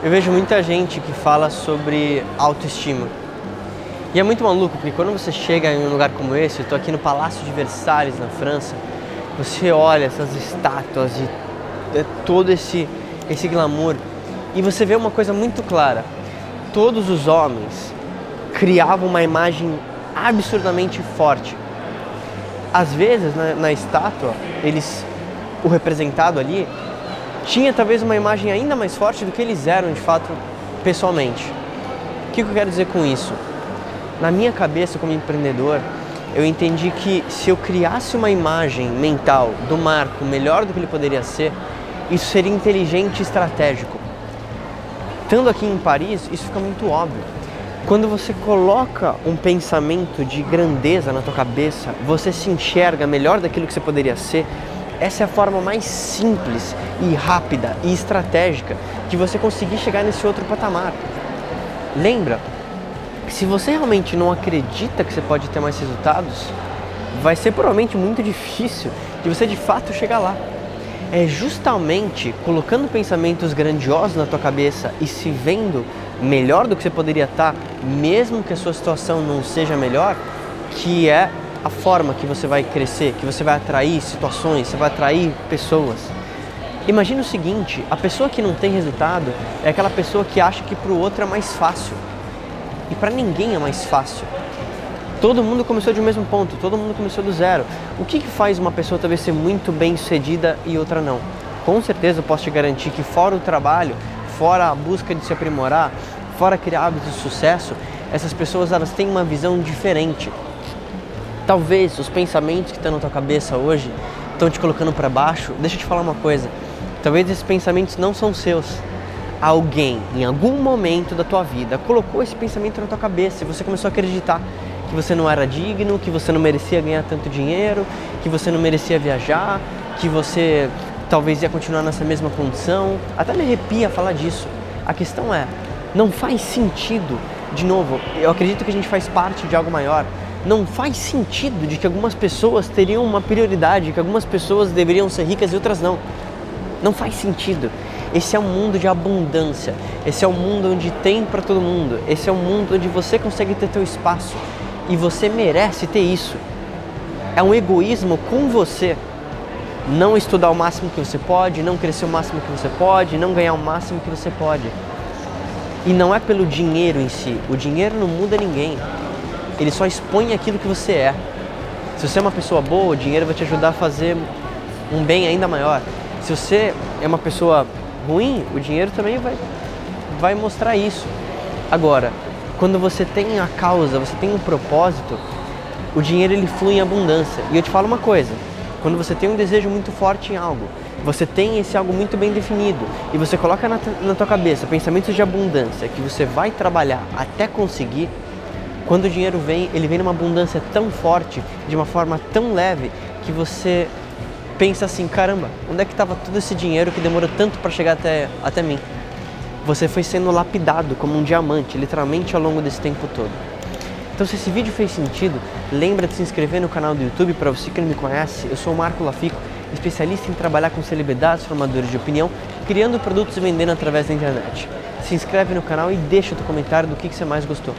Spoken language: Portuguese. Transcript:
Eu vejo muita gente que fala sobre autoestima. E é muito maluco, porque quando você chega em um lugar como esse, eu estou aqui no Palácio de Versalhes, na França, você olha essas estátuas e é todo esse, esse glamour, e você vê uma coisa muito clara. Todos os homens criavam uma imagem absurdamente forte. Às vezes, na, na estátua, eles, o representado ali, tinha talvez uma imagem ainda mais forte do que eles eram de fato pessoalmente. O que eu quero dizer com isso? Na minha cabeça, como empreendedor, eu entendi que se eu criasse uma imagem mental do Marco melhor do que ele poderia ser, isso seria inteligente e estratégico. Estando aqui em Paris, isso fica muito óbvio. Quando você coloca um pensamento de grandeza na tua cabeça, você se enxerga melhor daquilo que você poderia ser essa é a forma mais simples e rápida e estratégica de você conseguir chegar nesse outro patamar. Lembra se você realmente não acredita que você pode ter mais resultados, vai ser provavelmente muito difícil de você de fato chegar lá. É justamente colocando pensamentos grandiosos na tua cabeça e se vendo melhor do que você poderia estar, mesmo que a sua situação não seja melhor, que é a forma que você vai crescer, que você vai atrair situações, você vai atrair pessoas. Imagina o seguinte: a pessoa que não tem resultado é aquela pessoa que acha que para o outro é mais fácil. E para ninguém é mais fácil. Todo mundo começou de um mesmo ponto, todo mundo começou do zero. O que, que faz uma pessoa talvez ser muito bem sucedida e outra não? Com certeza eu posso te garantir que, fora o trabalho, fora a busca de se aprimorar, fora criar hábitos de sucesso, essas pessoas elas têm uma visão diferente. Talvez os pensamentos que estão na tua cabeça hoje estão te colocando para baixo. Deixa eu te falar uma coisa. Talvez esses pensamentos não são seus. Alguém, em algum momento da tua vida, colocou esse pensamento na tua cabeça e você começou a acreditar que você não era digno, que você não merecia ganhar tanto dinheiro, que você não merecia viajar, que você talvez ia continuar nessa mesma condição. Até me arrepia falar disso. A questão é, não faz sentido. De novo, eu acredito que a gente faz parte de algo maior não faz sentido de que algumas pessoas teriam uma prioridade, que algumas pessoas deveriam ser ricas e outras não. Não faz sentido. Esse é um mundo de abundância. Esse é um mundo onde tem para todo mundo. Esse é um mundo onde você consegue ter teu espaço e você merece ter isso. É um egoísmo com você. Não estudar o máximo que você pode, não crescer o máximo que você pode, não ganhar o máximo que você pode. E não é pelo dinheiro em si. O dinheiro não muda ninguém ele só expõe aquilo que você é. Se você é uma pessoa boa, o dinheiro vai te ajudar a fazer um bem ainda maior. Se você é uma pessoa ruim, o dinheiro também vai, vai mostrar isso. Agora, quando você tem a causa, você tem um propósito, o dinheiro ele flui em abundância. E eu te falo uma coisa: quando você tem um desejo muito forte em algo, você tem esse algo muito bem definido e você coloca na, na tua cabeça pensamentos de abundância que você vai trabalhar até conseguir, quando o dinheiro vem, ele vem numa abundância tão forte, de uma forma tão leve, que você pensa assim: caramba, onde é que estava todo esse dinheiro que demorou tanto para chegar até, até mim? Você foi sendo lapidado como um diamante, literalmente ao longo desse tempo todo. Então, se esse vídeo fez sentido, lembra de se inscrever no canal do YouTube para você que não me conhece. Eu sou o Marco Lafico, especialista em trabalhar com celebridades, formadores de opinião, criando produtos e vendendo através da internet. Se inscreve no canal e deixa o teu comentário do que, que você mais gostou.